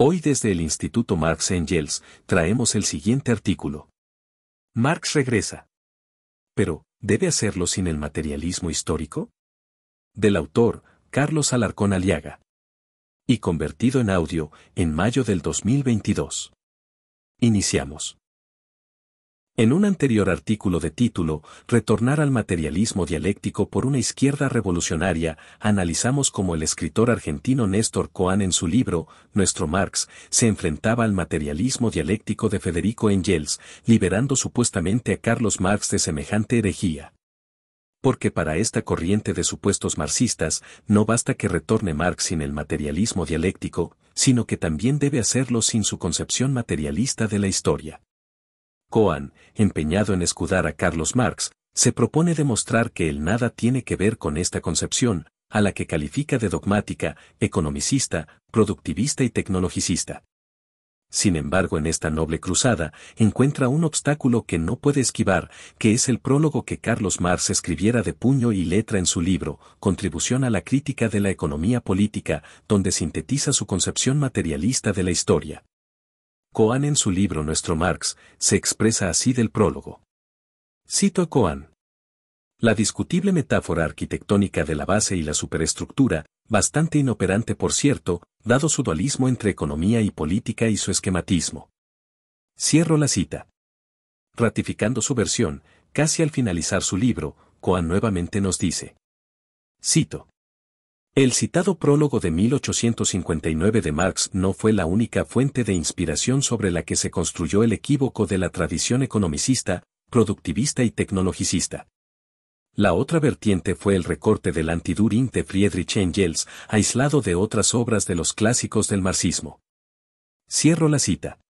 Hoy desde el Instituto Marx Engels traemos el siguiente artículo. Marx regresa. Pero, ¿debe hacerlo sin el materialismo histórico? Del autor, Carlos Alarcón Aliaga. Y convertido en audio, en mayo del 2022. Iniciamos. En un anterior artículo de título, Retornar al materialismo dialéctico por una izquierda revolucionaria, analizamos cómo el escritor argentino Néstor Coan en su libro, Nuestro Marx, se enfrentaba al materialismo dialéctico de Federico Engels, liberando supuestamente a Carlos Marx de semejante herejía. Porque para esta corriente de supuestos marxistas, no basta que retorne Marx sin el materialismo dialéctico, sino que también debe hacerlo sin su concepción materialista de la historia. Coan, empeñado en escudar a Carlos Marx, se propone demostrar que el nada tiene que ver con esta concepción, a la que califica de dogmática, economicista, productivista y tecnologicista. Sin embargo, en esta noble cruzada, encuentra un obstáculo que no puede esquivar, que es el prólogo que Carlos Marx escribiera de puño y letra en su libro, Contribución a la crítica de la economía política, donde sintetiza su concepción materialista de la historia. Coan en su libro Nuestro Marx, se expresa así del prólogo. Cito a Coan. La discutible metáfora arquitectónica de la base y la superestructura, bastante inoperante por cierto, dado su dualismo entre economía y política y su esquematismo. Cierro la cita. Ratificando su versión, casi al finalizar su libro, Coan nuevamente nos dice. Cito. El citado prólogo de 1859 de Marx no fue la única fuente de inspiración sobre la que se construyó el equívoco de la tradición economicista, productivista y tecnologicista. La otra vertiente fue el recorte del antiduring de Friedrich Engels, aislado de otras obras de los clásicos del marxismo. Cierro la cita.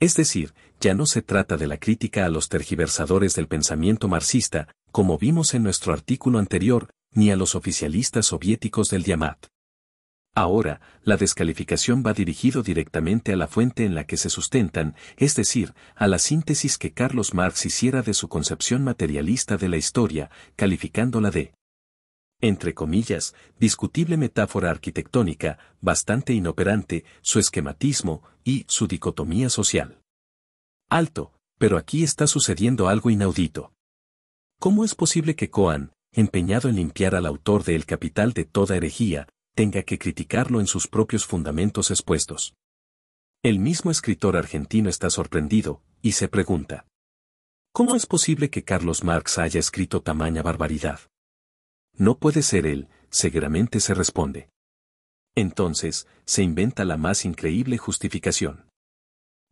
Es decir, ya no se trata de la crítica a los tergiversadores del pensamiento marxista, como vimos en nuestro artículo anterior, ni a los oficialistas soviéticos del Diamat. Ahora, la descalificación va dirigido directamente a la fuente en la que se sustentan, es decir, a la síntesis que Carlos Marx hiciera de su concepción materialista de la historia, calificándola de entre comillas, discutible metáfora arquitectónica, bastante inoperante, su esquematismo y su dicotomía social. Alto, pero aquí está sucediendo algo inaudito. ¿Cómo es posible que Coan, empeñado en limpiar al autor de El Capital de toda herejía, tenga que criticarlo en sus propios fundamentos expuestos. El mismo escritor argentino está sorprendido, y se pregunta. ¿Cómo es posible que Carlos Marx haya escrito tamaña barbaridad? No puede ser él, seguramente se responde. Entonces, se inventa la más increíble justificación.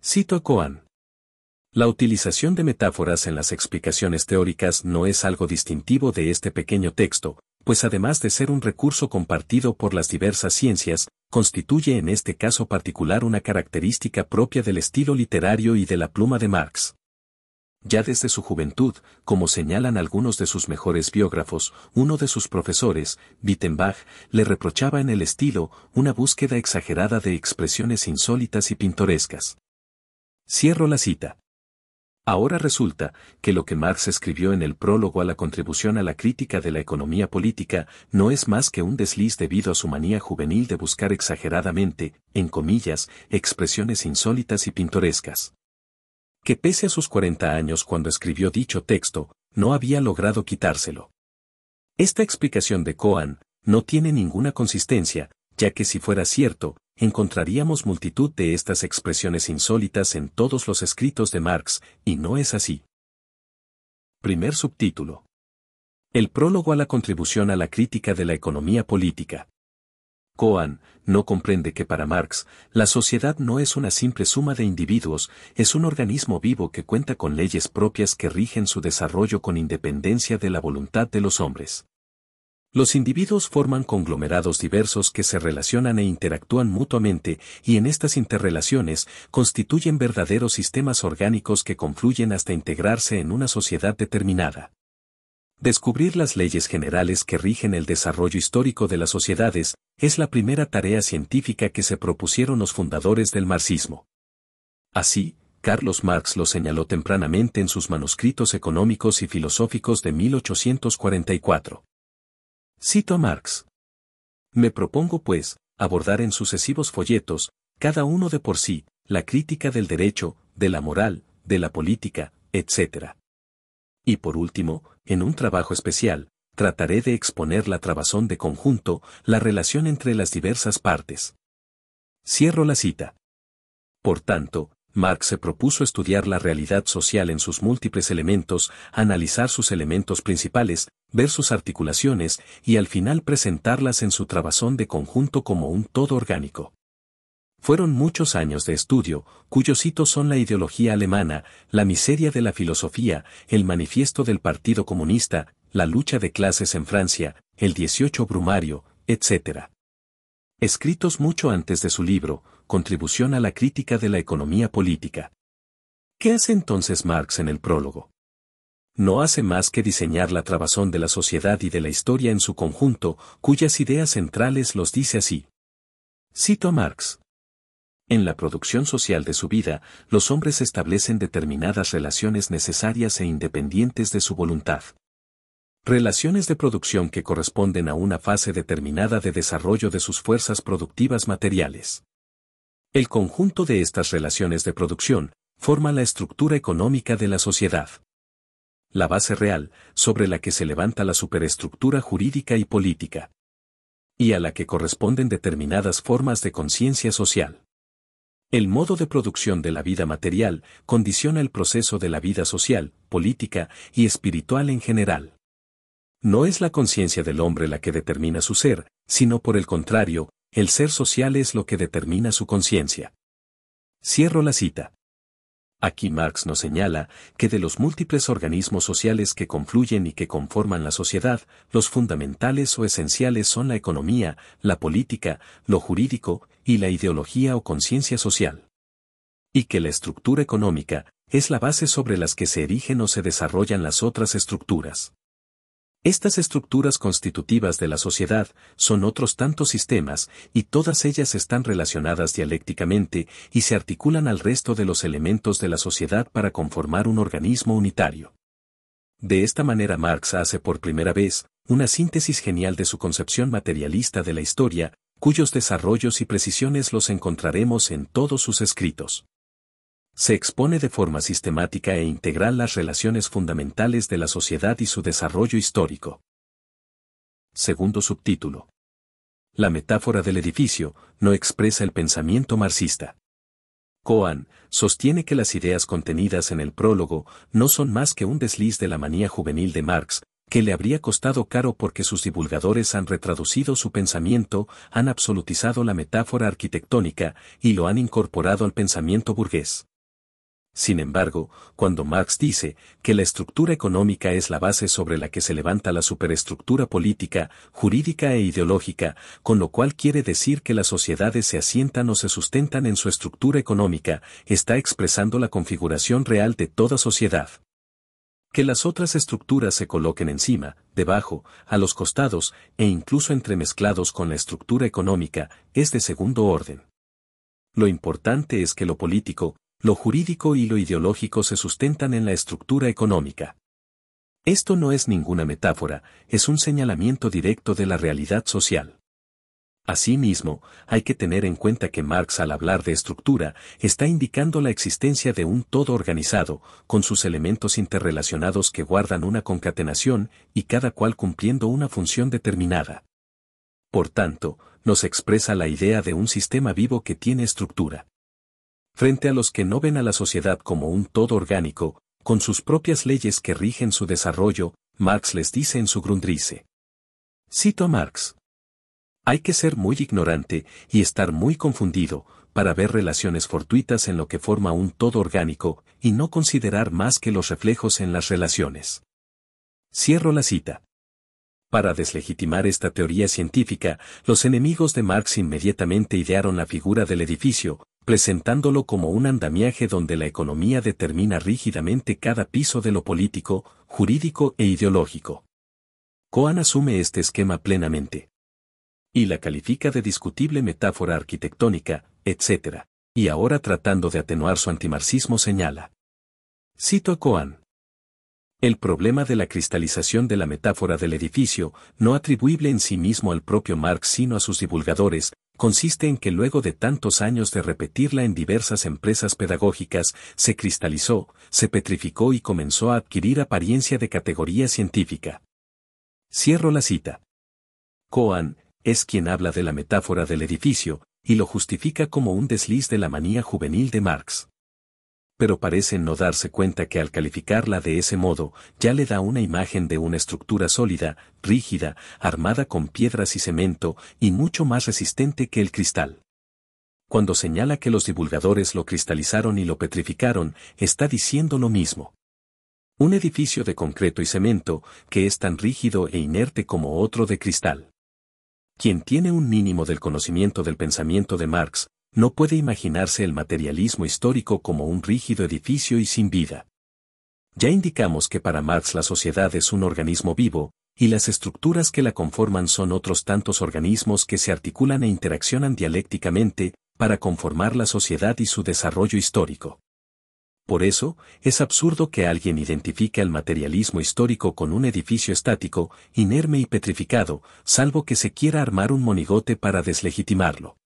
Cito a Coan. La utilización de metáforas en las explicaciones teóricas no es algo distintivo de este pequeño texto, pues además de ser un recurso compartido por las diversas ciencias, constituye en este caso particular una característica propia del estilo literario y de la pluma de Marx. Ya desde su juventud, como señalan algunos de sus mejores biógrafos, uno de sus profesores, Wittenbach, le reprochaba en el estilo una búsqueda exagerada de expresiones insólitas y pintorescas. Cierro la cita. Ahora resulta que lo que Marx escribió en el prólogo a la contribución a la crítica de la economía política no es más que un desliz debido a su manía juvenil de buscar exageradamente, en comillas, expresiones insólitas y pintorescas. Que pese a sus 40 años cuando escribió dicho texto, no había logrado quitárselo. Esta explicación de Coan no tiene ninguna consistencia, ya que si fuera cierto, encontraríamos multitud de estas expresiones insólitas en todos los escritos de Marx, y no es así. Primer subtítulo. El prólogo a la contribución a la crítica de la economía política. Coan no comprende que para Marx, la sociedad no es una simple suma de individuos, es un organismo vivo que cuenta con leyes propias que rigen su desarrollo con independencia de la voluntad de los hombres. Los individuos forman conglomerados diversos que se relacionan e interactúan mutuamente y en estas interrelaciones constituyen verdaderos sistemas orgánicos que confluyen hasta integrarse en una sociedad determinada. Descubrir las leyes generales que rigen el desarrollo histórico de las sociedades es la primera tarea científica que se propusieron los fundadores del marxismo. Así, Carlos Marx lo señaló tempranamente en sus manuscritos económicos y filosóficos de 1844. Cito a Marx. Me propongo, pues, abordar en sucesivos folletos, cada uno de por sí, la crítica del derecho, de la moral, de la política, etc. Y por último, en un trabajo especial, trataré de exponer la trabazón de conjunto, la relación entre las diversas partes. Cierro la cita. Por tanto, Marx se propuso estudiar la realidad social en sus múltiples elementos, analizar sus elementos principales, ver sus articulaciones y al final presentarlas en su trabazón de conjunto como un todo orgánico. Fueron muchos años de estudio, cuyos hitos son la ideología alemana, la miseria de la filosofía, el manifiesto del Partido Comunista, la lucha de clases en Francia, el 18 Brumario, etc. Escritos mucho antes de su libro, Contribución a la crítica de la economía política. ¿Qué hace entonces Marx en el prólogo? No hace más que diseñar la trabazón de la sociedad y de la historia en su conjunto, cuyas ideas centrales los dice así. Cito a Marx. En la producción social de su vida, los hombres establecen determinadas relaciones necesarias e independientes de su voluntad. Relaciones de producción que corresponden a una fase determinada de desarrollo de sus fuerzas productivas materiales. El conjunto de estas relaciones de producción forma la estructura económica de la sociedad. La base real, sobre la que se levanta la superestructura jurídica y política. Y a la que corresponden determinadas formas de conciencia social. El modo de producción de la vida material condiciona el proceso de la vida social, política y espiritual en general. No es la conciencia del hombre la que determina su ser, sino por el contrario, el ser social es lo que determina su conciencia. Cierro la cita. Aquí Marx nos señala que de los múltiples organismos sociales que confluyen y que conforman la sociedad, los fundamentales o esenciales son la economía, la política, lo jurídico y la ideología o conciencia social. Y que la estructura económica es la base sobre las que se erigen o se desarrollan las otras estructuras. Estas estructuras constitutivas de la sociedad son otros tantos sistemas, y todas ellas están relacionadas dialécticamente y se articulan al resto de los elementos de la sociedad para conformar un organismo unitario. De esta manera Marx hace por primera vez una síntesis genial de su concepción materialista de la historia, cuyos desarrollos y precisiones los encontraremos en todos sus escritos se expone de forma sistemática e integral las relaciones fundamentales de la sociedad y su desarrollo histórico. Segundo subtítulo. La metáfora del edificio no expresa el pensamiento marxista. Cohen sostiene que las ideas contenidas en el prólogo no son más que un desliz de la manía juvenil de Marx, que le habría costado caro porque sus divulgadores han retraducido su pensamiento, han absolutizado la metáfora arquitectónica y lo han incorporado al pensamiento burgués. Sin embargo, cuando Marx dice que la estructura económica es la base sobre la que se levanta la superestructura política, jurídica e ideológica, con lo cual quiere decir que las sociedades se asientan o se sustentan en su estructura económica, está expresando la configuración real de toda sociedad. Que las otras estructuras se coloquen encima, debajo, a los costados, e incluso entremezclados con la estructura económica, es de segundo orden. Lo importante es que lo político, lo jurídico y lo ideológico se sustentan en la estructura económica. Esto no es ninguna metáfora, es un señalamiento directo de la realidad social. Asimismo, hay que tener en cuenta que Marx al hablar de estructura está indicando la existencia de un todo organizado, con sus elementos interrelacionados que guardan una concatenación y cada cual cumpliendo una función determinada. Por tanto, nos expresa la idea de un sistema vivo que tiene estructura frente a los que no ven a la sociedad como un todo orgánico, con sus propias leyes que rigen su desarrollo, Marx les dice en su Grundrisse. Cito a Marx. Hay que ser muy ignorante y estar muy confundido para ver relaciones fortuitas en lo que forma un todo orgánico y no considerar más que los reflejos en las relaciones. Cierro la cita. Para deslegitimar esta teoría científica, los enemigos de Marx inmediatamente idearon la figura del edificio, presentándolo como un andamiaje donde la economía determina rígidamente cada piso de lo político, jurídico e ideológico. Cohen asume este esquema plenamente. Y la califica de discutible metáfora arquitectónica, etc. Y ahora tratando de atenuar su antimarxismo señala. Cito a Cohen. El problema de la cristalización de la metáfora del edificio, no atribuible en sí mismo al propio Marx sino a sus divulgadores, consiste en que luego de tantos años de repetirla en diversas empresas pedagógicas, se cristalizó, se petrificó y comenzó a adquirir apariencia de categoría científica. Cierro la cita. Coan, es quien habla de la metáfora del edificio, y lo justifica como un desliz de la manía juvenil de Marx. Pero parece no darse cuenta que al calificarla de ese modo, ya le da una imagen de una estructura sólida, rígida, armada con piedras y cemento, y mucho más resistente que el cristal. Cuando señala que los divulgadores lo cristalizaron y lo petrificaron, está diciendo lo mismo. Un edificio de concreto y cemento, que es tan rígido e inerte como otro de cristal. Quien tiene un mínimo del conocimiento del pensamiento de Marx, no puede imaginarse el materialismo histórico como un rígido edificio y sin vida. Ya indicamos que para Marx la sociedad es un organismo vivo, y las estructuras que la conforman son otros tantos organismos que se articulan e interaccionan dialécticamente, para conformar la sociedad y su desarrollo histórico. Por eso, es absurdo que alguien identifique al materialismo histórico con un edificio estático, inerme y petrificado, salvo que se quiera armar un monigote para deslegitimarlo.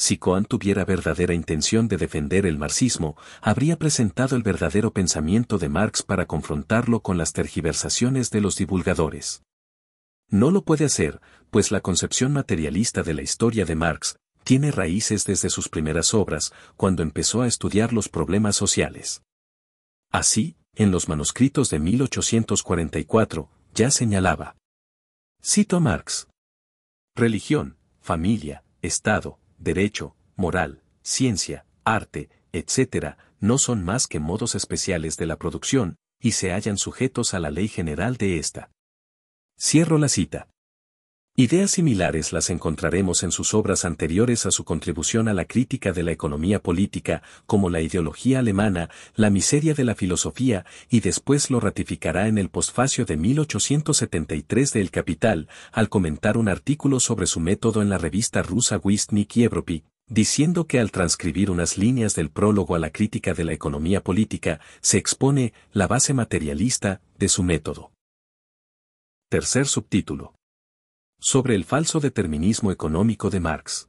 Si Coan tuviera verdadera intención de defender el marxismo, habría presentado el verdadero pensamiento de Marx para confrontarlo con las tergiversaciones de los divulgadores. No lo puede hacer, pues la concepción materialista de la historia de Marx, tiene raíces desde sus primeras obras, cuando empezó a estudiar los problemas sociales. Así, en los manuscritos de 1844, ya señalaba. Cito a Marx. Religión, familia, Estado, derecho, moral, ciencia, arte, etc., no son más que modos especiales de la producción, y se hallan sujetos a la ley general de ésta. Cierro la cita. Ideas similares las encontraremos en sus obras anteriores a su contribución a la crítica de la economía política, como la ideología alemana, la miseria de la filosofía, y después lo ratificará en el postfacio de 1873 de El Capital, al comentar un artículo sobre su método en la revista rusa Wistnik Evropy, diciendo que al transcribir unas líneas del prólogo a la crítica de la economía política, se expone la base materialista de su método. Tercer subtítulo sobre el falso determinismo económico de Marx.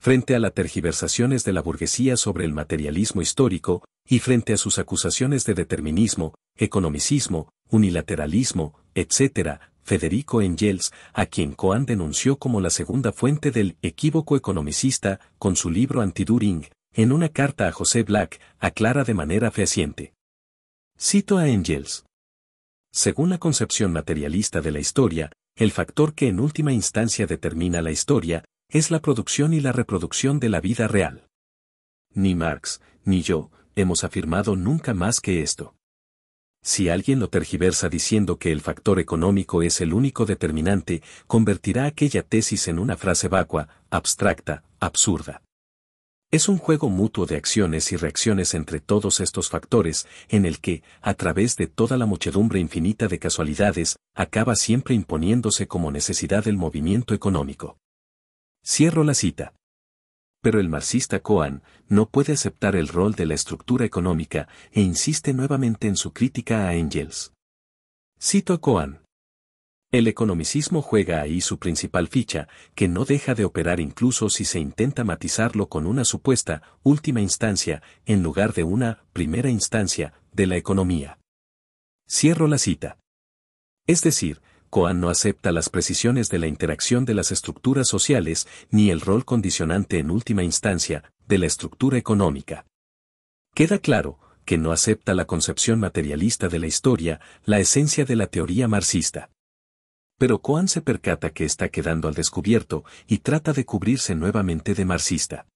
Frente a las tergiversaciones de la burguesía sobre el materialismo histórico, y frente a sus acusaciones de determinismo, economicismo, unilateralismo, etc., Federico Engels, a quien Cohen denunció como la segunda fuente del equívoco economicista, con su libro Anti-During, en una carta a José Black, aclara de manera fehaciente. Cito a Engels. Según la concepción materialista de la historia, el factor que en última instancia determina la historia, es la producción y la reproducción de la vida real. Ni Marx, ni yo, hemos afirmado nunca más que esto. Si alguien lo tergiversa diciendo que el factor económico es el único determinante, convertirá aquella tesis en una frase vacua, abstracta, absurda. Es un juego mutuo de acciones y reacciones entre todos estos factores, en el que, a través de toda la muchedumbre infinita de casualidades, acaba siempre imponiéndose como necesidad el movimiento económico. Cierro la cita. Pero el marxista Cohen no puede aceptar el rol de la estructura económica e insiste nuevamente en su crítica a Engels. Cito a Cohen. El economicismo juega ahí su principal ficha, que no deja de operar incluso si se intenta matizarlo con una supuesta última instancia, en lugar de una primera instancia, de la economía. Cierro la cita. Es decir, Coan no acepta las precisiones de la interacción de las estructuras sociales ni el rol condicionante en última instancia de la estructura económica. Queda claro que no acepta la concepción materialista de la historia, la esencia de la teoría marxista. Pero Coan se percata que está quedando al descubierto y trata de cubrirse nuevamente de marxista.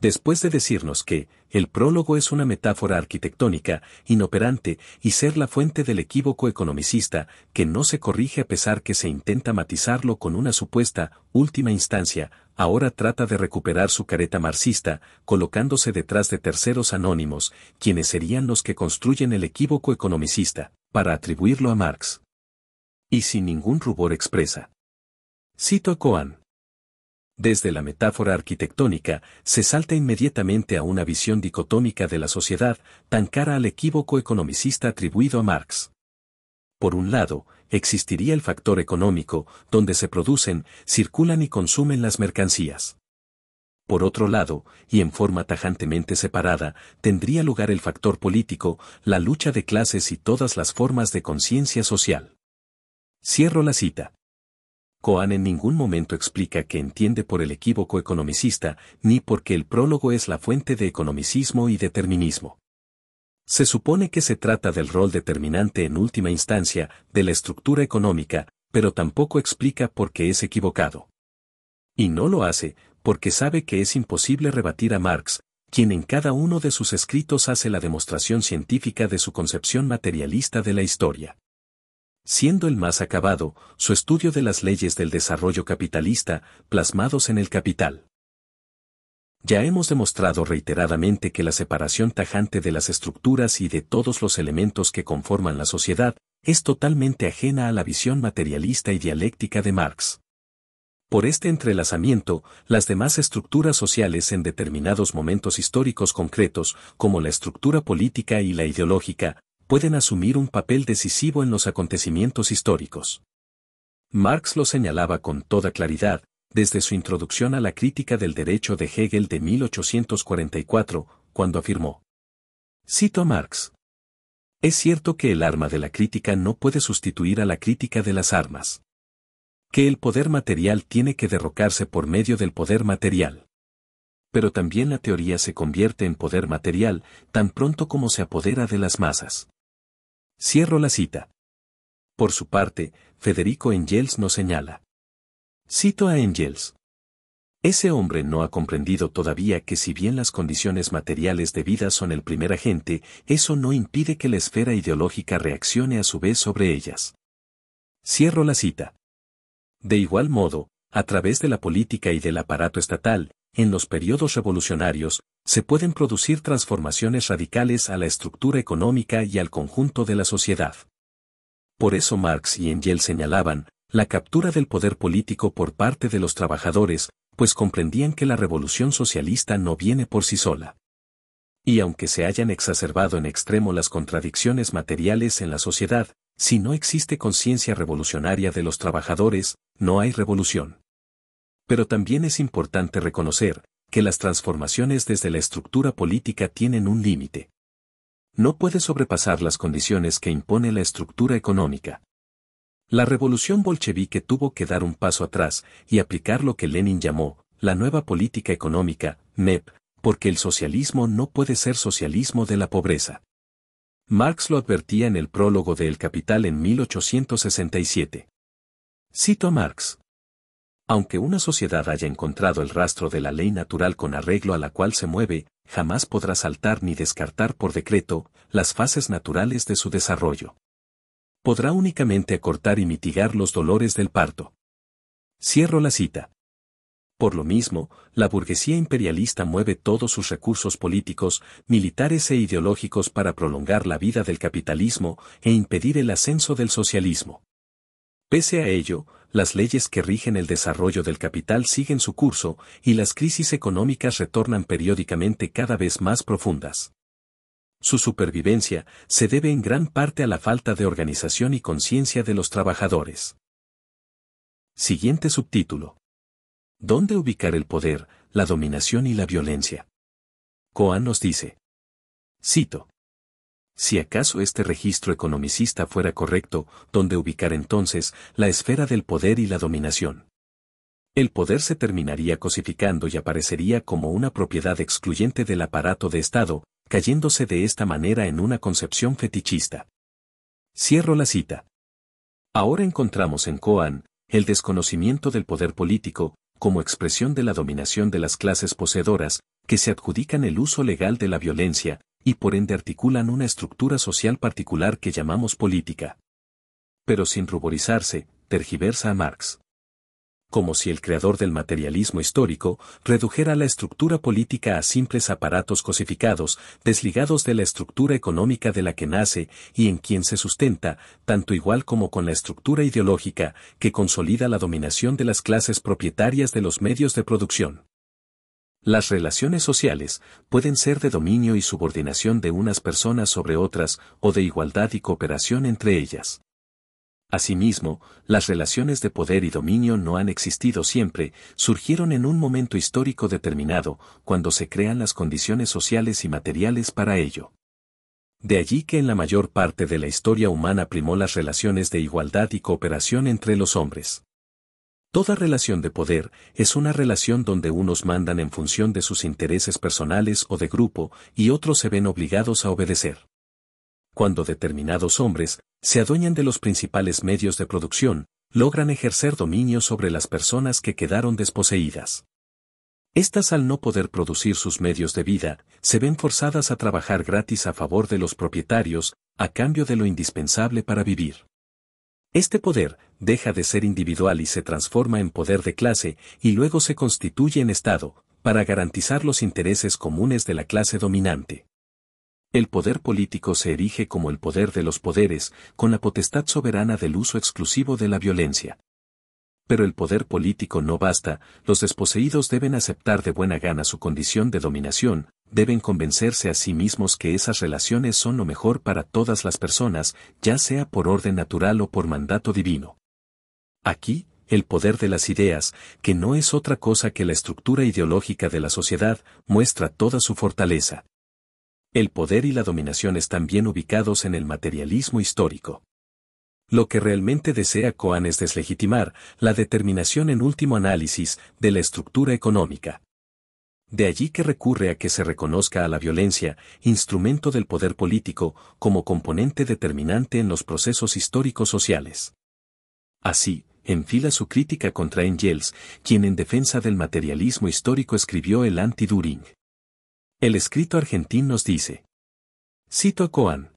Después de decirnos que, el prólogo es una metáfora arquitectónica, inoperante, y ser la fuente del equívoco economicista, que no se corrige a pesar que se intenta matizarlo con una supuesta, última instancia, ahora trata de recuperar su careta marxista, colocándose detrás de terceros anónimos, quienes serían los que construyen el equívoco economicista, para atribuirlo a Marx y sin ningún rubor expresa. Cito a Coan. Desde la metáfora arquitectónica, se salta inmediatamente a una visión dicotómica de la sociedad, tan cara al equívoco economicista atribuido a Marx. Por un lado, existiría el factor económico, donde se producen, circulan y consumen las mercancías. Por otro lado, y en forma tajantemente separada, tendría lugar el factor político, la lucha de clases y todas las formas de conciencia social. Cierro la cita. Coan en ningún momento explica que entiende por el equívoco economicista, ni porque el prólogo es la fuente de economicismo y determinismo. Se supone que se trata del rol determinante en última instancia de la estructura económica, pero tampoco explica por qué es equivocado. Y no lo hace, porque sabe que es imposible rebatir a Marx, quien en cada uno de sus escritos hace la demostración científica de su concepción materialista de la historia. Siendo el más acabado, su estudio de las leyes del desarrollo capitalista, plasmados en el capital. Ya hemos demostrado reiteradamente que la separación tajante de las estructuras y de todos los elementos que conforman la sociedad es totalmente ajena a la visión materialista y dialéctica de Marx. Por este entrelazamiento, las demás estructuras sociales en determinados momentos históricos concretos, como la estructura política y la ideológica, pueden asumir un papel decisivo en los acontecimientos históricos. Marx lo señalaba con toda claridad, desde su introducción a la crítica del derecho de Hegel de 1844, cuando afirmó. Cito a Marx. Es cierto que el arma de la crítica no puede sustituir a la crítica de las armas que el poder material tiene que derrocarse por medio del poder material. Pero también la teoría se convierte en poder material tan pronto como se apodera de las masas. Cierro la cita. Por su parte, Federico Engels nos señala. Cito a Engels. Ese hombre no ha comprendido todavía que si bien las condiciones materiales de vida son el primer agente, eso no impide que la esfera ideológica reaccione a su vez sobre ellas. Cierro la cita. De igual modo, a través de la política y del aparato estatal, en los periodos revolucionarios, se pueden producir transformaciones radicales a la estructura económica y al conjunto de la sociedad. Por eso Marx y Engels señalaban, la captura del poder político por parte de los trabajadores, pues comprendían que la revolución socialista no viene por sí sola. Y aunque se hayan exacerbado en extremo las contradicciones materiales en la sociedad, si no existe conciencia revolucionaria de los trabajadores, no hay revolución. Pero también es importante reconocer que las transformaciones desde la estructura política tienen un límite. No puede sobrepasar las condiciones que impone la estructura económica. La revolución bolchevique tuvo que dar un paso atrás y aplicar lo que Lenin llamó la nueva política económica, MEP, porque el socialismo no puede ser socialismo de la pobreza. Marx lo advertía en el prólogo de El Capital en 1867. Cito a Marx. Aunque una sociedad haya encontrado el rastro de la ley natural con arreglo a la cual se mueve, jamás podrá saltar ni descartar por decreto las fases naturales de su desarrollo. Podrá únicamente acortar y mitigar los dolores del parto. Cierro la cita. Por lo mismo, la burguesía imperialista mueve todos sus recursos políticos, militares e ideológicos para prolongar la vida del capitalismo e impedir el ascenso del socialismo. Pese a ello, las leyes que rigen el desarrollo del capital siguen su curso y las crisis económicas retornan periódicamente cada vez más profundas. Su supervivencia se debe en gran parte a la falta de organización y conciencia de los trabajadores. Siguiente subtítulo. ¿Dónde ubicar el poder, la dominación y la violencia? Coan nos dice. Cito. Si acaso este registro economicista fuera correcto, ¿dónde ubicar entonces la esfera del poder y la dominación? El poder se terminaría cosificando y aparecería como una propiedad excluyente del aparato de Estado, cayéndose de esta manera en una concepción fetichista. Cierro la cita. Ahora encontramos en Coan, el desconocimiento del poder político, como expresión de la dominación de las clases poseedoras, que se adjudican el uso legal de la violencia, y por ende articulan una estructura social particular que llamamos política. Pero sin ruborizarse, tergiversa a Marx como si el creador del materialismo histórico redujera la estructura política a simples aparatos cosificados, desligados de la estructura económica de la que nace y en quien se sustenta, tanto igual como con la estructura ideológica que consolida la dominación de las clases propietarias de los medios de producción. Las relaciones sociales pueden ser de dominio y subordinación de unas personas sobre otras o de igualdad y cooperación entre ellas. Asimismo, las relaciones de poder y dominio no han existido siempre, surgieron en un momento histórico determinado, cuando se crean las condiciones sociales y materiales para ello. De allí que en la mayor parte de la historia humana primó las relaciones de igualdad y cooperación entre los hombres. Toda relación de poder es una relación donde unos mandan en función de sus intereses personales o de grupo y otros se ven obligados a obedecer. Cuando determinados hombres se adueñan de los principales medios de producción, logran ejercer dominio sobre las personas que quedaron desposeídas. Estas al no poder producir sus medios de vida, se ven forzadas a trabajar gratis a favor de los propietarios, a cambio de lo indispensable para vivir. Este poder deja de ser individual y se transforma en poder de clase y luego se constituye en Estado, para garantizar los intereses comunes de la clase dominante. El poder político se erige como el poder de los poderes, con la potestad soberana del uso exclusivo de la violencia. Pero el poder político no basta, los desposeídos deben aceptar de buena gana su condición de dominación, deben convencerse a sí mismos que esas relaciones son lo mejor para todas las personas, ya sea por orden natural o por mandato divino. Aquí, el poder de las ideas, que no es otra cosa que la estructura ideológica de la sociedad, muestra toda su fortaleza. El poder y la dominación están bien ubicados en el materialismo histórico. Lo que realmente desea Coan es deslegitimar la determinación en último análisis de la estructura económica. De allí que recurre a que se reconozca a la violencia, instrumento del poder político, como componente determinante en los procesos históricos sociales. Así, enfila su crítica contra Engels, quien en defensa del materialismo histórico escribió el anti-During. El escrito argentino nos dice. Cito a Coan.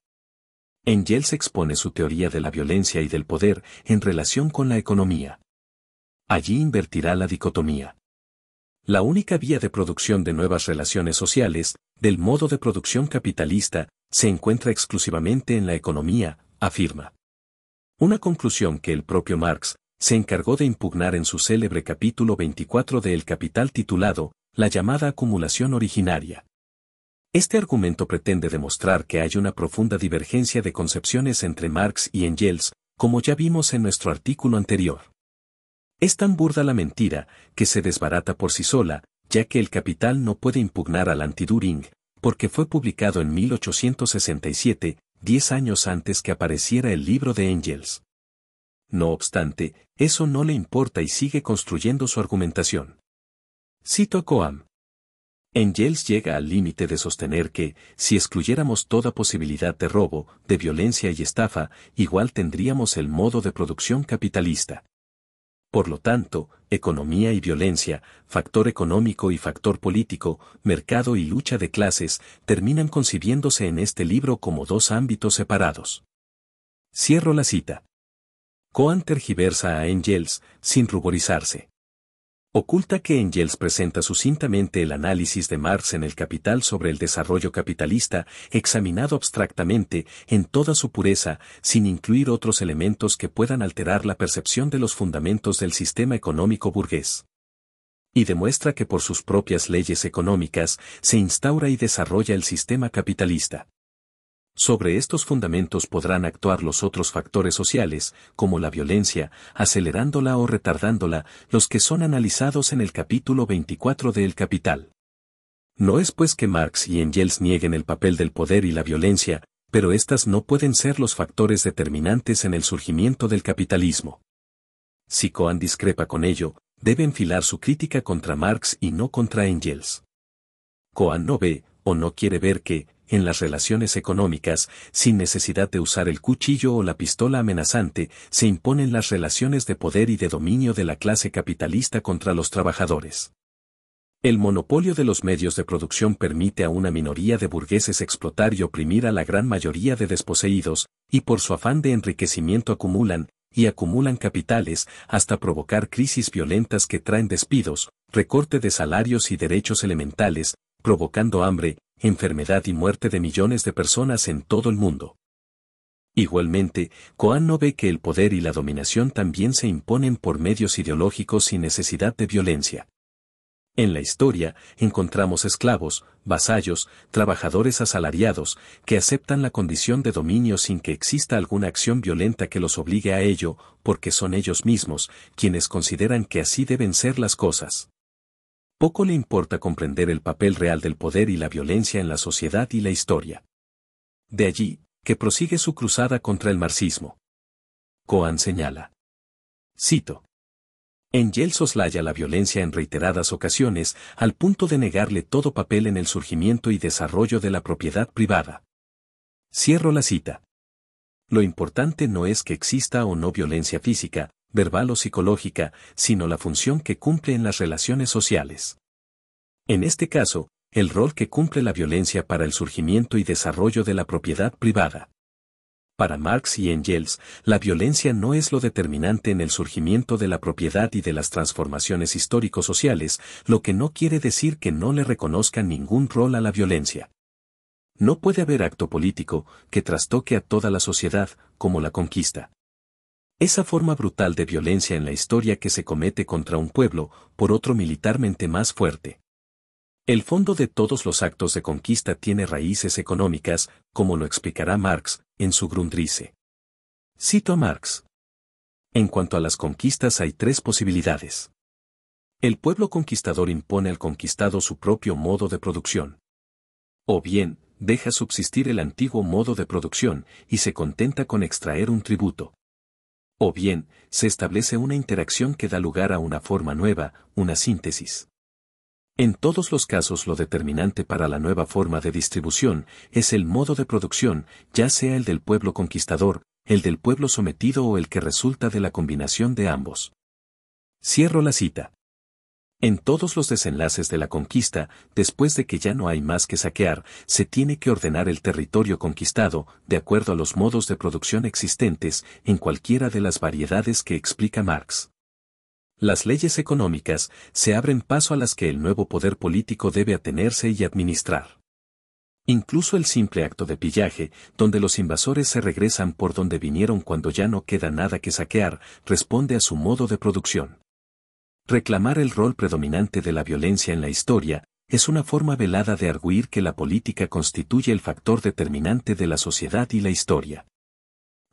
Engels expone su teoría de la violencia y del poder en relación con la economía. Allí invertirá la dicotomía. La única vía de producción de nuevas relaciones sociales, del modo de producción capitalista, se encuentra exclusivamente en la economía, afirma. Una conclusión que el propio Marx se encargó de impugnar en su célebre capítulo 24 de El Capital titulado, La llamada acumulación originaria. Este argumento pretende demostrar que hay una profunda divergencia de concepciones entre Marx y Engels, como ya vimos en nuestro artículo anterior. Es tan burda la mentira, que se desbarata por sí sola, ya que el Capital no puede impugnar al anti-During, porque fue publicado en 1867, diez años antes que apareciera el libro de Engels. No obstante, eso no le importa y sigue construyendo su argumentación. Cito a Coam. Engels llega al límite de sostener que, si excluyéramos toda posibilidad de robo, de violencia y estafa, igual tendríamos el modo de producción capitalista. Por lo tanto, economía y violencia, factor económico y factor político, mercado y lucha de clases, terminan concibiéndose en este libro como dos ámbitos separados. Cierro la cita. Coan tergiversa a Engels, sin ruborizarse. Oculta que Engels presenta sucintamente el análisis de Marx en el Capital sobre el desarrollo capitalista, examinado abstractamente, en toda su pureza, sin incluir otros elementos que puedan alterar la percepción de los fundamentos del sistema económico burgués. Y demuestra que por sus propias leyes económicas se instaura y desarrolla el sistema capitalista. Sobre estos fundamentos podrán actuar los otros factores sociales, como la violencia, acelerándola o retardándola, los que son analizados en el capítulo 24 de El Capital. No es pues que Marx y Engels nieguen el papel del poder y la violencia, pero éstas no pueden ser los factores determinantes en el surgimiento del capitalismo. Si Cohen discrepa con ello, debe enfilar su crítica contra Marx y no contra Engels. Cohen no ve, o no quiere ver que, en las relaciones económicas, sin necesidad de usar el cuchillo o la pistola amenazante, se imponen las relaciones de poder y de dominio de la clase capitalista contra los trabajadores. El monopolio de los medios de producción permite a una minoría de burgueses explotar y oprimir a la gran mayoría de desposeídos, y por su afán de enriquecimiento acumulan, y acumulan capitales, hasta provocar crisis violentas que traen despidos, recorte de salarios y derechos elementales, provocando hambre, enfermedad y muerte de millones de personas en todo el mundo. Igualmente, Coan no ve que el poder y la dominación también se imponen por medios ideológicos sin necesidad de violencia. En la historia, encontramos esclavos, vasallos, trabajadores asalariados, que aceptan la condición de dominio sin que exista alguna acción violenta que los obligue a ello, porque son ellos mismos, quienes consideran que así deben ser las cosas. Poco le importa comprender el papel real del poder y la violencia en la sociedad y la historia. De allí, que prosigue su cruzada contra el marxismo. Coan señala. Cito. Engel soslaya la violencia en reiteradas ocasiones, al punto de negarle todo papel en el surgimiento y desarrollo de la propiedad privada. Cierro la cita. Lo importante no es que exista o no violencia física, verbal o psicológica, sino la función que cumple en las relaciones sociales. En este caso, el rol que cumple la violencia para el surgimiento y desarrollo de la propiedad privada. Para Marx y Engels, la violencia no es lo determinante en el surgimiento de la propiedad y de las transformaciones histórico-sociales, lo que no quiere decir que no le reconozcan ningún rol a la violencia. No puede haber acto político que trastoque a toda la sociedad, como la conquista. Esa forma brutal de violencia en la historia que se comete contra un pueblo, por otro militarmente más fuerte. El fondo de todos los actos de conquista tiene raíces económicas, como lo explicará Marx, en su Grundrisse. Cito a Marx. En cuanto a las conquistas hay tres posibilidades. El pueblo conquistador impone al conquistado su propio modo de producción. O bien, deja subsistir el antiguo modo de producción y se contenta con extraer un tributo. O bien, se establece una interacción que da lugar a una forma nueva, una síntesis. En todos los casos lo determinante para la nueva forma de distribución es el modo de producción, ya sea el del pueblo conquistador, el del pueblo sometido o el que resulta de la combinación de ambos. Cierro la cita. En todos los desenlaces de la conquista, después de que ya no hay más que saquear, se tiene que ordenar el territorio conquistado, de acuerdo a los modos de producción existentes, en cualquiera de las variedades que explica Marx. Las leyes económicas se abren paso a las que el nuevo poder político debe atenerse y administrar. Incluso el simple acto de pillaje, donde los invasores se regresan por donde vinieron cuando ya no queda nada que saquear, responde a su modo de producción. Reclamar el rol predominante de la violencia en la historia, es una forma velada de arguir que la política constituye el factor determinante de la sociedad y la historia.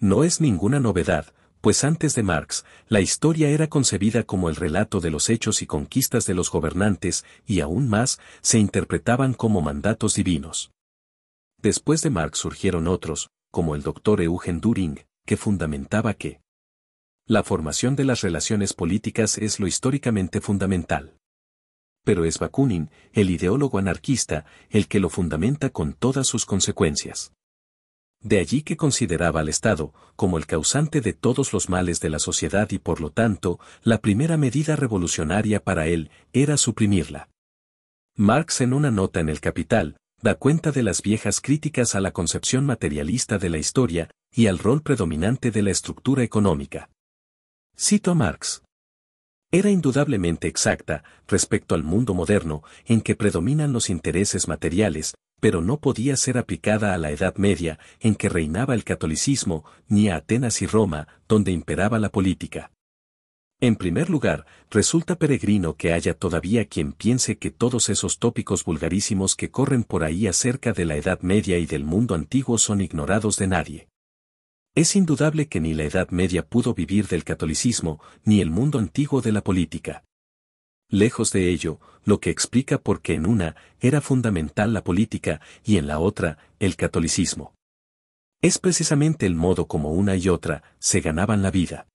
No es ninguna novedad, pues antes de Marx, la historia era concebida como el relato de los hechos y conquistas de los gobernantes, y aún más, se interpretaban como mandatos divinos. Después de Marx surgieron otros, como el doctor Eugen Düring, que fundamentaba que la formación de las relaciones políticas es lo históricamente fundamental. Pero es Bakunin, el ideólogo anarquista, el que lo fundamenta con todas sus consecuencias. De allí que consideraba al Estado como el causante de todos los males de la sociedad y por lo tanto, la primera medida revolucionaria para él era suprimirla. Marx en una nota en el Capital, da cuenta de las viejas críticas a la concepción materialista de la historia y al rol predominante de la estructura económica. Cito a Marx. Era indudablemente exacta respecto al mundo moderno en que predominan los intereses materiales, pero no podía ser aplicada a la Edad Media, en que reinaba el catolicismo, ni a Atenas y Roma, donde imperaba la política. En primer lugar, resulta peregrino que haya todavía quien piense que todos esos tópicos vulgarísimos que corren por ahí acerca de la Edad Media y del mundo antiguo son ignorados de nadie. Es indudable que ni la Edad Media pudo vivir del catolicismo, ni el mundo antiguo de la política. Lejos de ello, lo que explica por qué en una era fundamental la política y en la otra el catolicismo. Es precisamente el modo como una y otra se ganaban la vida.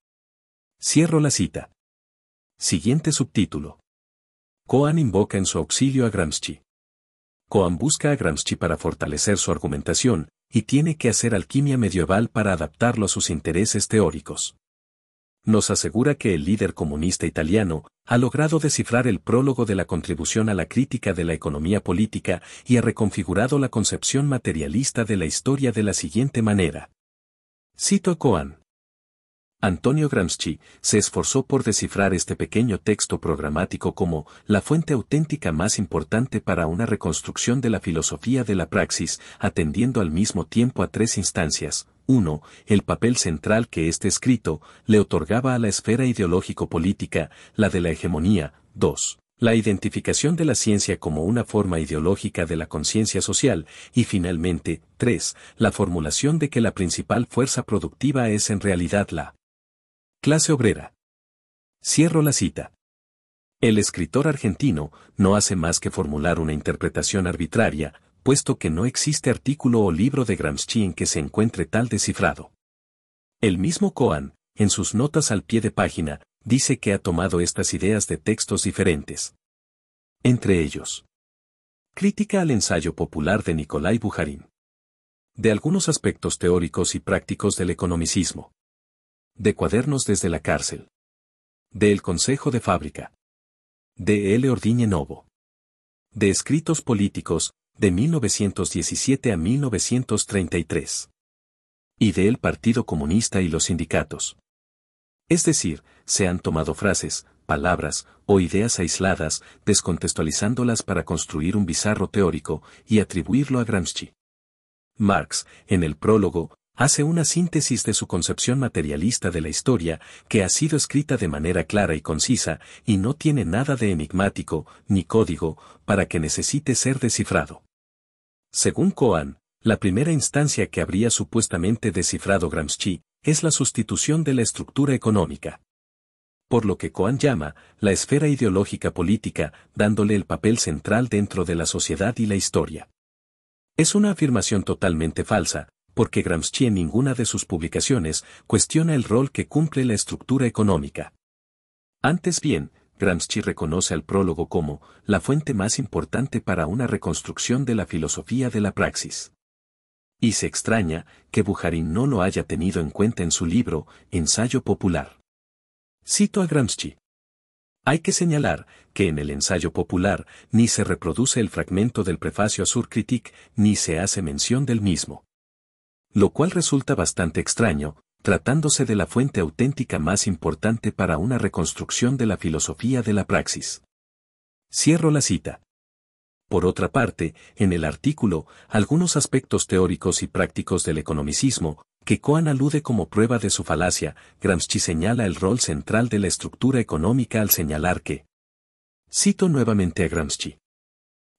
Cierro la cita. Siguiente subtítulo. Coan invoca en su auxilio a Gramsci. Coan busca a Gramsci para fortalecer su argumentación, y tiene que hacer alquimia medieval para adaptarlo a sus intereses teóricos nos asegura que el líder comunista italiano ha logrado descifrar el prólogo de la contribución a la crítica de la economía política y ha reconfigurado la concepción materialista de la historia de la siguiente manera. Cito a Coan. Antonio Gramsci se esforzó por descifrar este pequeño texto programático como la fuente auténtica más importante para una reconstrucción de la filosofía de la praxis, atendiendo al mismo tiempo a tres instancias. 1. El papel central que este escrito le otorgaba a la esfera ideológico-política, la de la hegemonía. 2. La identificación de la ciencia como una forma ideológica de la conciencia social y finalmente, 3. La formulación de que la principal fuerza productiva es en realidad la clase obrera. Cierro la cita. El escritor argentino no hace más que formular una interpretación arbitraria, puesto que no existe artículo o libro de Gramsci en que se encuentre tal descifrado. El mismo Coan, en sus notas al pie de página, dice que ha tomado estas ideas de textos diferentes. Entre ellos. Crítica al ensayo popular de Nicolai Bujarin. De algunos aspectos teóricos y prácticos del economicismo. De cuadernos desde la cárcel. De El Consejo de Fábrica. De L. Ordiñe Novo. De Escritos Políticos, de 1917 a 1933. Y de El Partido Comunista y los Sindicatos. Es decir, se han tomado frases, palabras o ideas aisladas, descontextualizándolas para construir un bizarro teórico y atribuirlo a Gramsci. Marx, en el prólogo, hace una síntesis de su concepción materialista de la historia, que ha sido escrita de manera clara y concisa, y no tiene nada de enigmático, ni código, para que necesite ser descifrado. Según Cohen, la primera instancia que habría supuestamente descifrado Gramsci, es la sustitución de la estructura económica. Por lo que Cohen llama la esfera ideológica política, dándole el papel central dentro de la sociedad y la historia. Es una afirmación totalmente falsa, porque Gramsci en ninguna de sus publicaciones cuestiona el rol que cumple la estructura económica. Antes bien, Gramsci reconoce al prólogo como la fuente más importante para una reconstrucción de la filosofía de la praxis. Y se extraña que Bujarin no lo haya tenido en cuenta en su libro, Ensayo Popular. Cito a Gramsci. Hay que señalar que en el ensayo popular ni se reproduce el fragmento del prefacio a Surkritik ni se hace mención del mismo. Lo cual resulta bastante extraño, tratándose de la fuente auténtica más importante para una reconstrucción de la filosofía de la praxis. Cierro la cita. Por otra parte, en el artículo, algunos aspectos teóricos y prácticos del economicismo, que Cohen alude como prueba de su falacia, Gramsci señala el rol central de la estructura económica al señalar que. Cito nuevamente a Gramsci.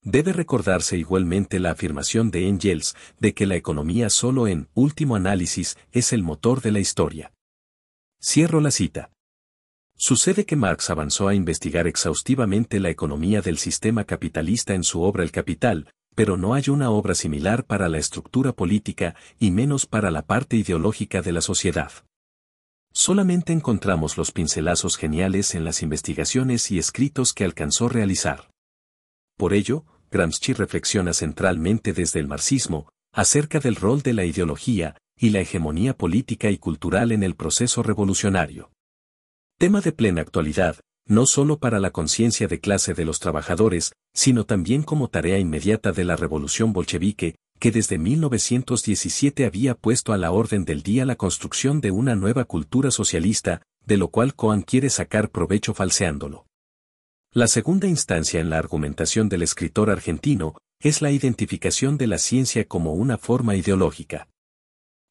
Debe recordarse igualmente la afirmación de Engels de que la economía solo en último análisis es el motor de la historia. Cierro la cita. Sucede que Marx avanzó a investigar exhaustivamente la economía del sistema capitalista en su obra El Capital, pero no hay una obra similar para la estructura política y menos para la parte ideológica de la sociedad. Solamente encontramos los pincelazos geniales en las investigaciones y escritos que alcanzó realizar. Por ello, Gramsci reflexiona centralmente desde el marxismo, acerca del rol de la ideología y la hegemonía política y cultural en el proceso revolucionario. Tema de plena actualidad, no solo para la conciencia de clase de los trabajadores, sino también como tarea inmediata de la revolución bolchevique, que desde 1917 había puesto a la orden del día la construcción de una nueva cultura socialista, de lo cual Cohen quiere sacar provecho falseándolo. La segunda instancia en la argumentación del escritor argentino es la identificación de la ciencia como una forma ideológica.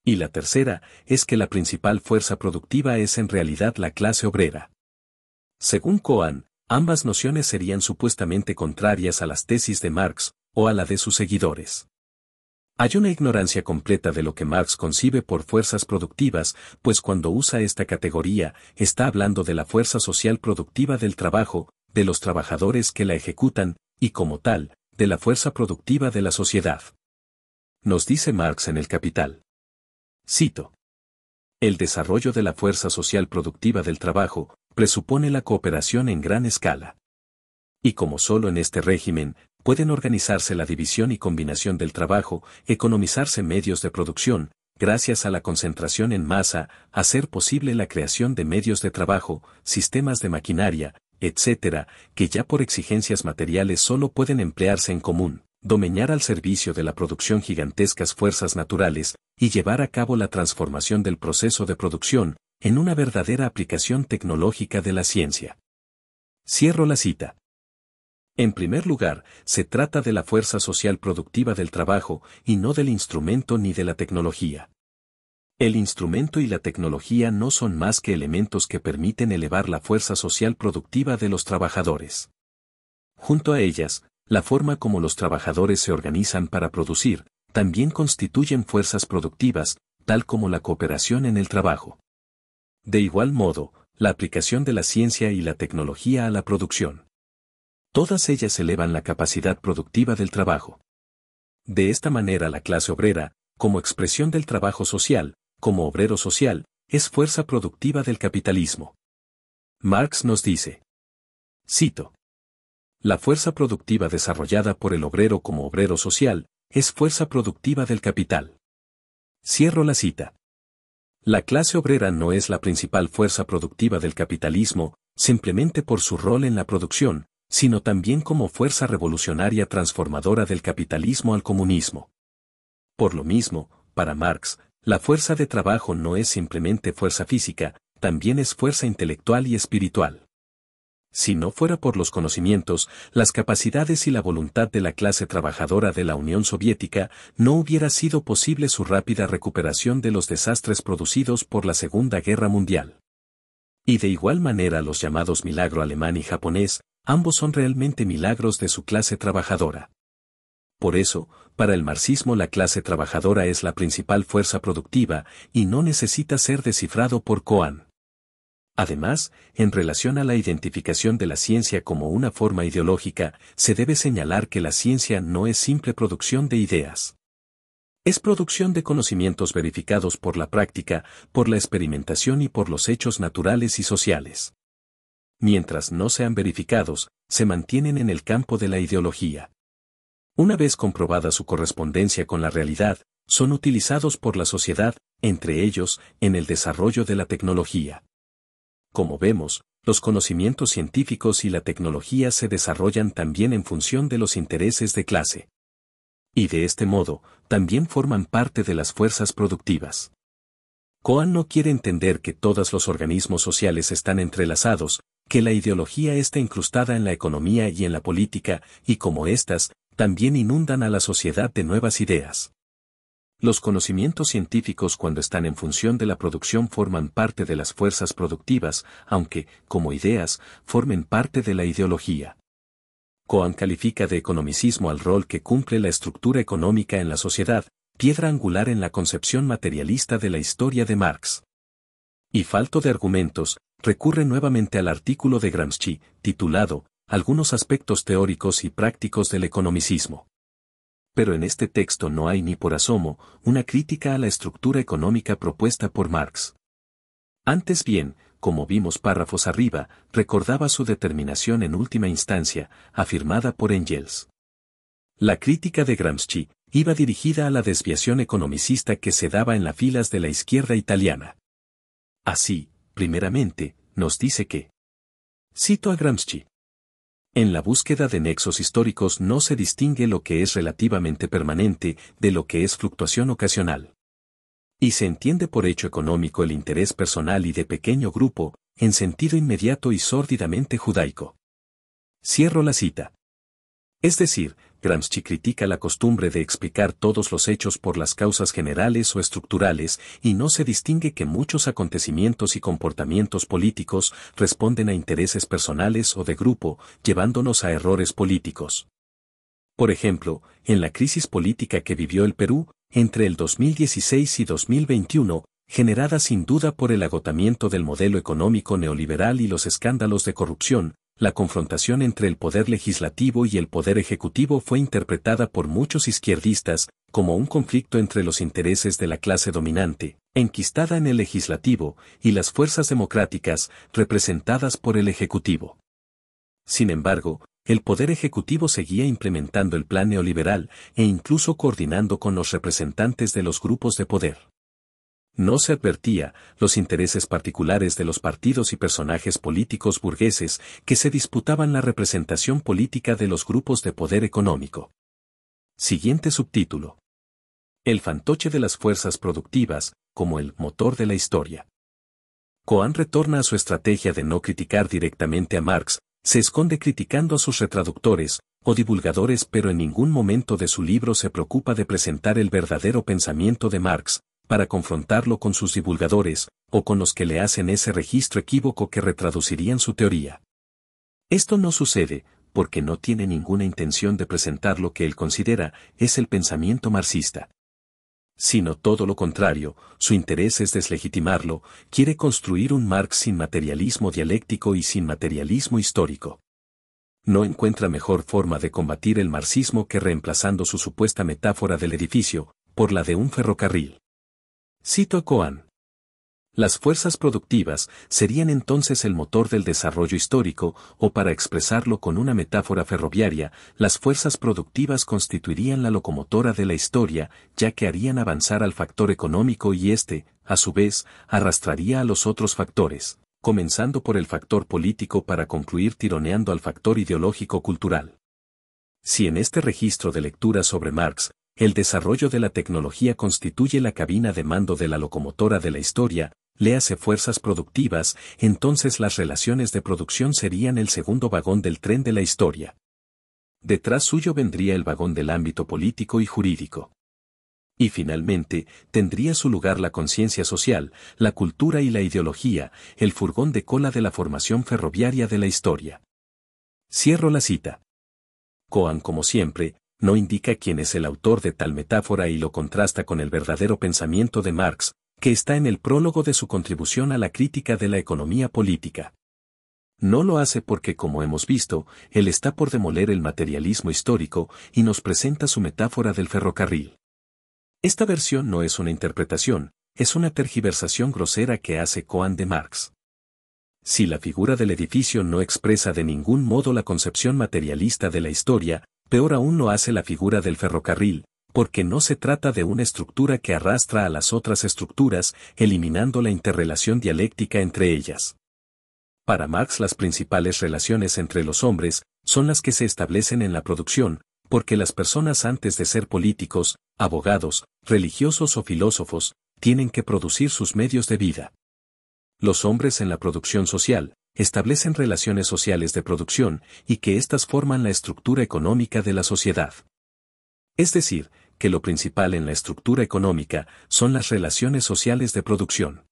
Y la tercera es que la principal fuerza productiva es en realidad la clase obrera. Según Cohen, ambas nociones serían supuestamente contrarias a las tesis de Marx o a la de sus seguidores. Hay una ignorancia completa de lo que Marx concibe por fuerzas productivas, pues cuando usa esta categoría, está hablando de la fuerza social productiva del trabajo, de los trabajadores que la ejecutan, y como tal, de la fuerza productiva de la sociedad. Nos dice Marx en el Capital. Cito. El desarrollo de la fuerza social productiva del trabajo presupone la cooperación en gran escala. Y como solo en este régimen pueden organizarse la división y combinación del trabajo, economizarse medios de producción, gracias a la concentración en masa, hacer posible la creación de medios de trabajo, sistemas de maquinaria, etc., que ya por exigencias materiales solo pueden emplearse en común, domeñar al servicio de la producción gigantescas fuerzas naturales, y llevar a cabo la transformación del proceso de producción, en una verdadera aplicación tecnológica de la ciencia. Cierro la cita. En primer lugar, se trata de la fuerza social productiva del trabajo, y no del instrumento ni de la tecnología. El instrumento y la tecnología no son más que elementos que permiten elevar la fuerza social productiva de los trabajadores. Junto a ellas, la forma como los trabajadores se organizan para producir, también constituyen fuerzas productivas, tal como la cooperación en el trabajo. De igual modo, la aplicación de la ciencia y la tecnología a la producción. Todas ellas elevan la capacidad productiva del trabajo. De esta manera la clase obrera, como expresión del trabajo social, como obrero social, es fuerza productiva del capitalismo. Marx nos dice. Cito. La fuerza productiva desarrollada por el obrero como obrero social, es fuerza productiva del capital. Cierro la cita. La clase obrera no es la principal fuerza productiva del capitalismo, simplemente por su rol en la producción, sino también como fuerza revolucionaria transformadora del capitalismo al comunismo. Por lo mismo, para Marx, la fuerza de trabajo no es simplemente fuerza física, también es fuerza intelectual y espiritual. Si no fuera por los conocimientos, las capacidades y la voluntad de la clase trabajadora de la Unión Soviética, no hubiera sido posible su rápida recuperación de los desastres producidos por la Segunda Guerra Mundial. Y de igual manera los llamados milagro alemán y japonés, ambos son realmente milagros de su clase trabajadora. Por eso, para el marxismo la clase trabajadora es la principal fuerza productiva y no necesita ser descifrado por Coan. Además, en relación a la identificación de la ciencia como una forma ideológica, se debe señalar que la ciencia no es simple producción de ideas. Es producción de conocimientos verificados por la práctica, por la experimentación y por los hechos naturales y sociales. Mientras no sean verificados, se mantienen en el campo de la ideología. Una vez comprobada su correspondencia con la realidad, son utilizados por la sociedad, entre ellos, en el desarrollo de la tecnología. Como vemos, los conocimientos científicos y la tecnología se desarrollan también en función de los intereses de clase. Y de este modo, también forman parte de las fuerzas productivas. Cohen no quiere entender que todos los organismos sociales están entrelazados, que la ideología está incrustada en la economía y en la política, y como éstas, también inundan a la sociedad de nuevas ideas. Los conocimientos científicos cuando están en función de la producción forman parte de las fuerzas productivas, aunque, como ideas, formen parte de la ideología. Cohen califica de economicismo al rol que cumple la estructura económica en la sociedad, piedra angular en la concepción materialista de la historia de Marx. Y falto de argumentos, recurre nuevamente al artículo de Gramsci, titulado, Algunos aspectos teóricos y prácticos del economicismo pero en este texto no hay ni por asomo una crítica a la estructura económica propuesta por Marx. Antes bien, como vimos párrafos arriba, recordaba su determinación en última instancia, afirmada por Engels. La crítica de Gramsci iba dirigida a la desviación economicista que se daba en las filas de la izquierda italiana. Así, primeramente, nos dice que. Cito a Gramsci. En la búsqueda de nexos históricos no se distingue lo que es relativamente permanente de lo que es fluctuación ocasional. Y se entiende por hecho económico el interés personal y de pequeño grupo, en sentido inmediato y sórdidamente judaico. Cierro la cita. Es decir, Gramsci critica la costumbre de explicar todos los hechos por las causas generales o estructurales, y no se distingue que muchos acontecimientos y comportamientos políticos responden a intereses personales o de grupo, llevándonos a errores políticos. Por ejemplo, en la crisis política que vivió el Perú, entre el 2016 y 2021, generada sin duda por el agotamiento del modelo económico neoliberal y los escándalos de corrupción, la confrontación entre el poder legislativo y el poder ejecutivo fue interpretada por muchos izquierdistas como un conflicto entre los intereses de la clase dominante, enquistada en el legislativo, y las fuerzas democráticas, representadas por el ejecutivo. Sin embargo, el poder ejecutivo seguía implementando el plan neoliberal e incluso coordinando con los representantes de los grupos de poder. No se advertía los intereses particulares de los partidos y personajes políticos burgueses que se disputaban la representación política de los grupos de poder económico. Siguiente subtítulo. El fantoche de las fuerzas productivas, como el motor de la historia. Coan retorna a su estrategia de no criticar directamente a Marx, se esconde criticando a sus retraductores o divulgadores pero en ningún momento de su libro se preocupa de presentar el verdadero pensamiento de Marx, para confrontarlo con sus divulgadores, o con los que le hacen ese registro equívoco que retraducirían su teoría. Esto no sucede, porque no tiene ninguna intención de presentar lo que él considera es el pensamiento marxista. Sino todo lo contrario, su interés es deslegitimarlo, quiere construir un Marx sin materialismo dialéctico y sin materialismo histórico. No encuentra mejor forma de combatir el marxismo que reemplazando su supuesta metáfora del edificio, por la de un ferrocarril. Cito a Coan. Las fuerzas productivas serían entonces el motor del desarrollo histórico, o para expresarlo con una metáfora ferroviaria, las fuerzas productivas constituirían la locomotora de la historia, ya que harían avanzar al factor económico y éste, a su vez, arrastraría a los otros factores, comenzando por el factor político para concluir tironeando al factor ideológico cultural. Si en este registro de lectura sobre Marx, el desarrollo de la tecnología constituye la cabina de mando de la locomotora de la historia, léase fuerzas productivas, entonces las relaciones de producción serían el segundo vagón del tren de la historia. Detrás suyo vendría el vagón del ámbito político y jurídico. Y finalmente, tendría su lugar la conciencia social, la cultura y la ideología, el furgón de cola de la formación ferroviaria de la historia. Cierro la cita. Coan, como siempre, no indica quién es el autor de tal metáfora y lo contrasta con el verdadero pensamiento de Marx, que está en el prólogo de su contribución a la crítica de la economía política. No lo hace porque, como hemos visto, él está por demoler el materialismo histórico y nos presenta su metáfora del ferrocarril. Esta versión no es una interpretación, es una tergiversación grosera que hace Coan de Marx. Si la figura del edificio no expresa de ningún modo la concepción materialista de la historia, peor aún lo hace la figura del ferrocarril, porque no se trata de una estructura que arrastra a las otras estructuras, eliminando la interrelación dialéctica entre ellas. Para Marx las principales relaciones entre los hombres son las que se establecen en la producción, porque las personas antes de ser políticos, abogados, religiosos o filósofos, tienen que producir sus medios de vida. Los hombres en la producción social, establecen relaciones sociales de producción y que éstas forman la estructura económica de la sociedad. Es decir, que lo principal en la estructura económica son las relaciones sociales de producción.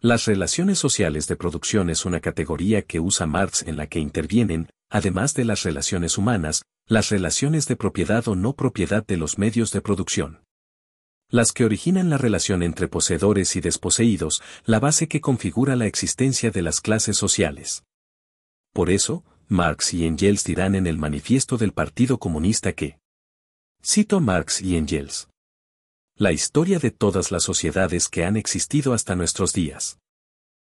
Las relaciones sociales de producción es una categoría que usa Marx en la que intervienen, además de las relaciones humanas, las relaciones de propiedad o no propiedad de los medios de producción. Las que originan la relación entre poseedores y desposeídos, la base que configura la existencia de las clases sociales. Por eso, Marx y Engels dirán en el manifiesto del Partido Comunista que, Cito a Marx y Engels. La historia de todas las sociedades que han existido hasta nuestros días.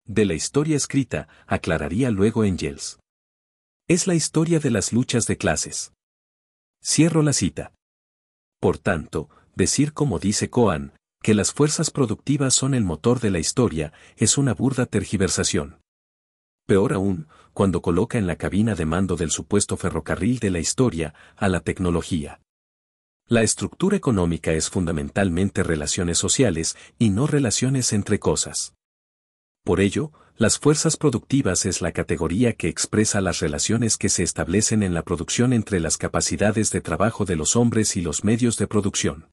De la historia escrita, aclararía luego Engels. Es la historia de las luchas de clases. Cierro la cita. Por tanto, decir como dice Coan, que las fuerzas productivas son el motor de la historia, es una burda tergiversación. Peor aún, cuando coloca en la cabina de mando del supuesto ferrocarril de la historia, a la tecnología. La estructura económica es fundamentalmente relaciones sociales y no relaciones entre cosas. Por ello, las fuerzas productivas es la categoría que expresa las relaciones que se establecen en la producción entre las capacidades de trabajo de los hombres y los medios de producción.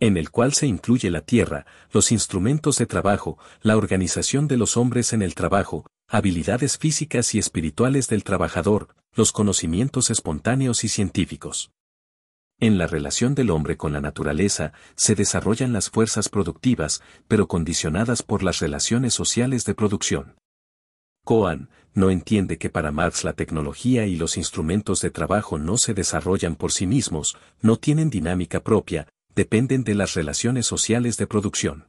En el cual se incluye la tierra, los instrumentos de trabajo, la organización de los hombres en el trabajo, habilidades físicas y espirituales del trabajador, los conocimientos espontáneos y científicos. En la relación del hombre con la naturaleza se desarrollan las fuerzas productivas, pero condicionadas por las relaciones sociales de producción. Coan no entiende que para Marx la tecnología y los instrumentos de trabajo no se desarrollan por sí mismos, no tienen dinámica propia, dependen de las relaciones sociales de producción.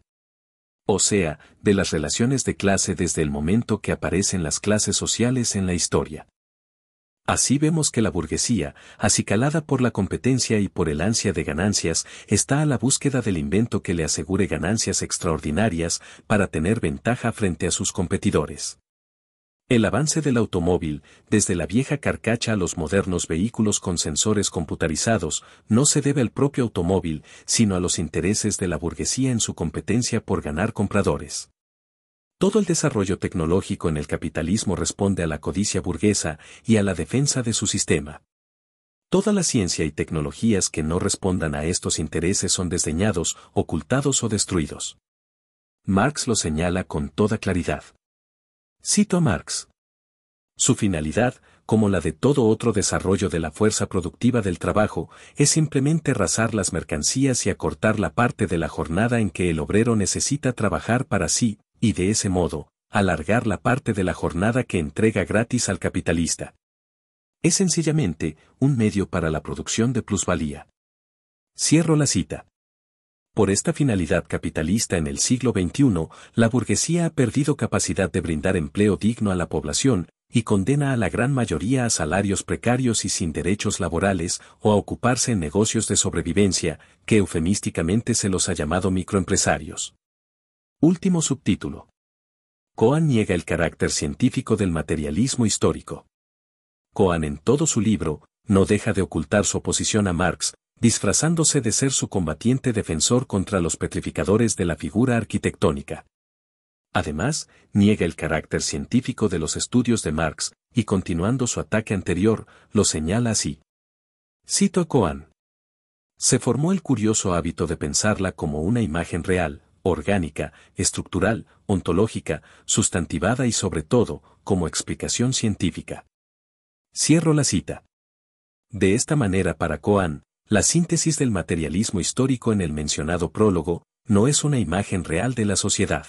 O sea, de las relaciones de clase desde el momento que aparecen las clases sociales en la historia. Así vemos que la burguesía, acicalada por la competencia y por el ansia de ganancias, está a la búsqueda del invento que le asegure ganancias extraordinarias para tener ventaja frente a sus competidores. El avance del automóvil, desde la vieja carcacha a los modernos vehículos con sensores computarizados, no se debe al propio automóvil, sino a los intereses de la burguesía en su competencia por ganar compradores. Todo el desarrollo tecnológico en el capitalismo responde a la codicia burguesa y a la defensa de su sistema. Toda la ciencia y tecnologías que no respondan a estos intereses son desdeñados, ocultados o destruidos. Marx lo señala con toda claridad. Cito a Marx. Su finalidad, como la de todo otro desarrollo de la fuerza productiva del trabajo, es simplemente rasar las mercancías y acortar la parte de la jornada en que el obrero necesita trabajar para sí, y de ese modo, alargar la parte de la jornada que entrega gratis al capitalista. Es sencillamente un medio para la producción de plusvalía. Cierro la cita. Por esta finalidad capitalista en el siglo XXI, la burguesía ha perdido capacidad de brindar empleo digno a la población, y condena a la gran mayoría a salarios precarios y sin derechos laborales o a ocuparse en negocios de sobrevivencia, que eufemísticamente se los ha llamado microempresarios. Último subtítulo. Cohen niega el carácter científico del materialismo histórico. Cohen en todo su libro, no deja de ocultar su oposición a Marx, disfrazándose de ser su combatiente defensor contra los petrificadores de la figura arquitectónica. Además, niega el carácter científico de los estudios de Marx, y continuando su ataque anterior, lo señala así. Cito a Coan. Se formó el curioso hábito de pensarla como una imagen real, orgánica, estructural, ontológica, sustantivada y sobre todo, como explicación científica. Cierro la cita. De esta manera para Coan, la síntesis del materialismo histórico en el mencionado prólogo, no es una imagen real de la sociedad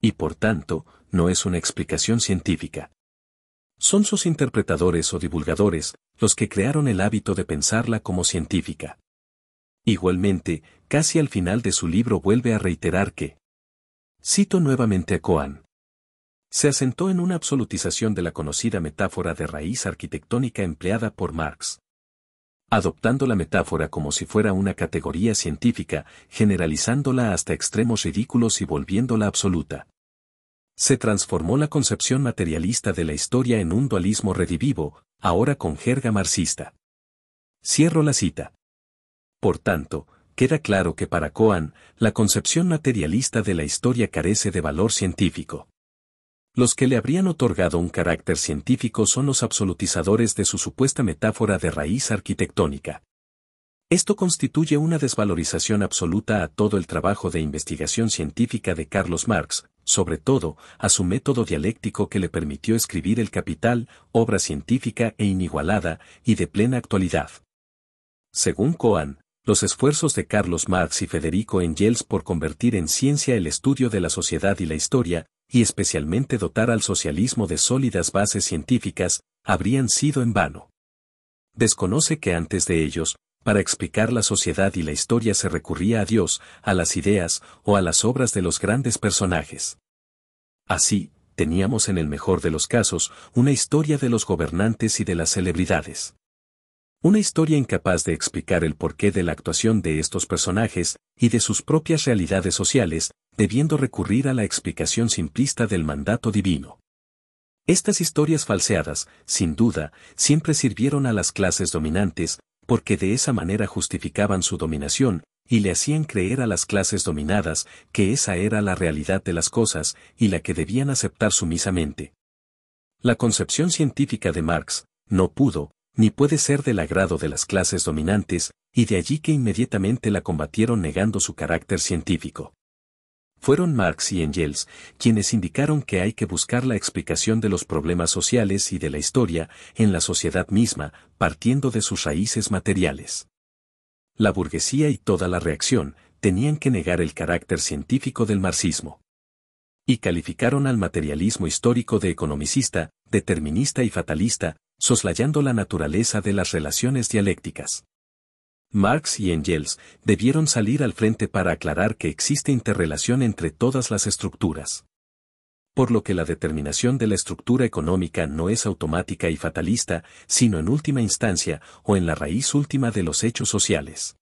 y por tanto, no es una explicación científica. Son sus interpretadores o divulgadores los que crearon el hábito de pensarla como científica. Igualmente, casi al final de su libro vuelve a reiterar que, cito nuevamente a Coan, se asentó en una absolutización de la conocida metáfora de raíz arquitectónica empleada por Marx. Adoptando la metáfora como si fuera una categoría científica, generalizándola hasta extremos ridículos y volviéndola absoluta se transformó la concepción materialista de la historia en un dualismo redivivo, ahora con jerga marxista. Cierro la cita. Por tanto, queda claro que para Coan, la concepción materialista de la historia carece de valor científico. Los que le habrían otorgado un carácter científico son los absolutizadores de su supuesta metáfora de raíz arquitectónica. Esto constituye una desvalorización absoluta a todo el trabajo de investigación científica de Carlos Marx, sobre todo, a su método dialéctico que le permitió escribir El Capital, obra científica e inigualada, y de plena actualidad. Según Cohen, los esfuerzos de Carlos Marx y Federico Engels por convertir en ciencia el estudio de la sociedad y la historia, y especialmente dotar al socialismo de sólidas bases científicas, habrían sido en vano. Desconoce que antes de ellos, para explicar la sociedad y la historia se recurría a Dios, a las ideas o a las obras de los grandes personajes. Así, teníamos en el mejor de los casos una historia de los gobernantes y de las celebridades. Una historia incapaz de explicar el porqué de la actuación de estos personajes y de sus propias realidades sociales, debiendo recurrir a la explicación simplista del mandato divino. Estas historias falseadas, sin duda, siempre sirvieron a las clases dominantes, porque de esa manera justificaban su dominación, y le hacían creer a las clases dominadas que esa era la realidad de las cosas y la que debían aceptar sumisamente. La concepción científica de Marx no pudo, ni puede ser del agrado de las clases dominantes, y de allí que inmediatamente la combatieron negando su carácter científico. Fueron Marx y Engels quienes indicaron que hay que buscar la explicación de los problemas sociales y de la historia en la sociedad misma, partiendo de sus raíces materiales. La burguesía y toda la reacción tenían que negar el carácter científico del marxismo. Y calificaron al materialismo histórico de economicista, determinista y fatalista, soslayando la naturaleza de las relaciones dialécticas. Marx y Engels debieron salir al frente para aclarar que existe interrelación entre todas las estructuras. Por lo que la determinación de la estructura económica no es automática y fatalista, sino en última instancia o en la raíz última de los hechos sociales.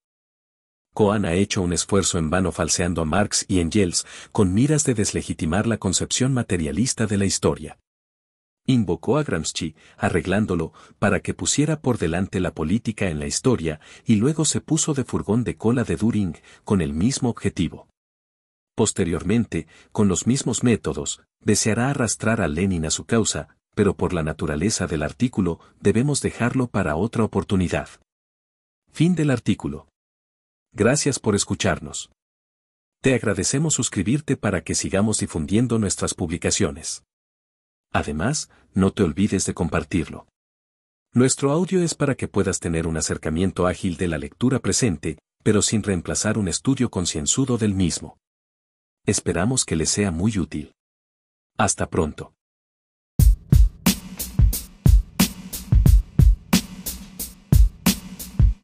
Cohen ha hecho un esfuerzo en vano falseando a Marx y Engels con miras de deslegitimar la concepción materialista de la historia invocó a Gramsci, arreglándolo, para que pusiera por delante la política en la historia, y luego se puso de furgón de cola de Düring, con el mismo objetivo. Posteriormente, con los mismos métodos, deseará arrastrar a Lenin a su causa, pero por la naturaleza del artículo, debemos dejarlo para otra oportunidad. Fin del artículo. Gracias por escucharnos. Te agradecemos suscribirte para que sigamos difundiendo nuestras publicaciones. Además, no te olvides de compartirlo. Nuestro audio es para que puedas tener un acercamiento ágil de la lectura presente, pero sin reemplazar un estudio concienzudo del mismo. Esperamos que le sea muy útil. Hasta pronto.